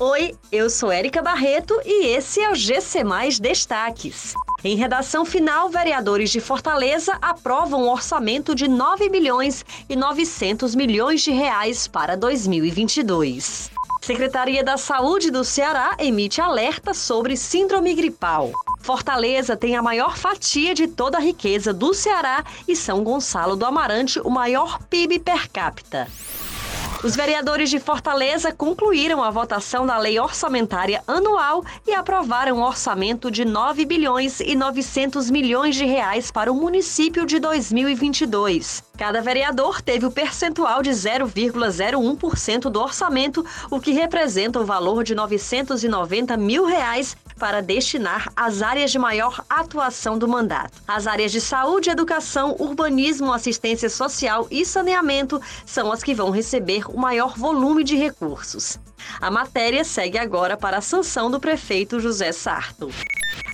Oi, eu sou Érica Barreto e esse é o GC Mais Destaques. Em redação final, vereadores de Fortaleza aprovam um orçamento de 9 bilhões e 900 milhões de reais para 2022. Secretaria da Saúde do Ceará emite alerta sobre síndrome gripal. Fortaleza tem a maior fatia de toda a riqueza do Ceará e São Gonçalo do Amarante o maior PIB per capita. Os vereadores de Fortaleza concluíram a votação da lei orçamentária anual e aprovaram um orçamento de 9 bilhões e 900 milhões de reais para o município de 2022. Cada vereador teve o percentual de 0,01% do orçamento, o que representa o valor de 990 mil reais para destinar às áreas de maior atuação do mandato. As áreas de saúde, educação, urbanismo, assistência social e saneamento são as que vão receber o maior volume de recursos. A matéria segue agora para a sanção do prefeito José Sarto.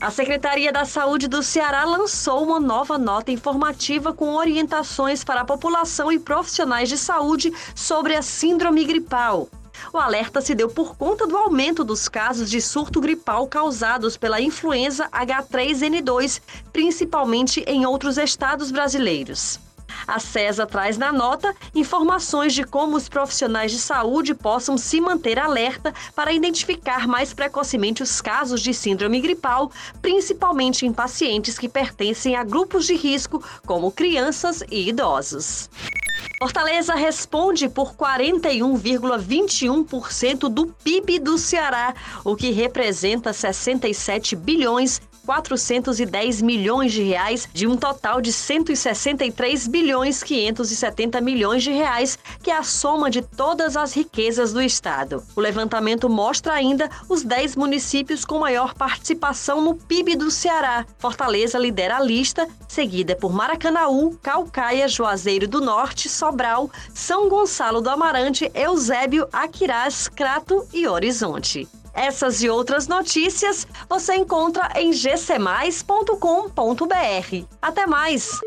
A Secretaria da Saúde do Ceará lançou uma nova nota informativa com orientações para a população e profissionais de saúde sobre a síndrome gripal. O alerta se deu por conta do aumento dos casos de surto gripal causados pela influenza H3N2, principalmente em outros estados brasileiros. A CESA traz na nota informações de como os profissionais de saúde possam se manter alerta para identificar mais precocemente os casos de síndrome gripal, principalmente em pacientes que pertencem a grupos de risco, como crianças e idosos. Fortaleza responde por 41,21% do PIB do Ceará, o que representa 67 bilhões 410 milhões de reais de um total de 163 bilhões 570 milhões de reais, que é a soma de todas as riquezas do estado. O levantamento mostra ainda os 10 municípios com maior participação no PIB do Ceará. Fortaleza lidera a lista, seguida por Maracanaú, Calcaia, Juazeiro do Norte, Sobral, São Gonçalo do Amarante, Eusébio, Aquirás, Crato e Horizonte. Essas e outras notícias você encontra em gcmais.com.br. Até mais!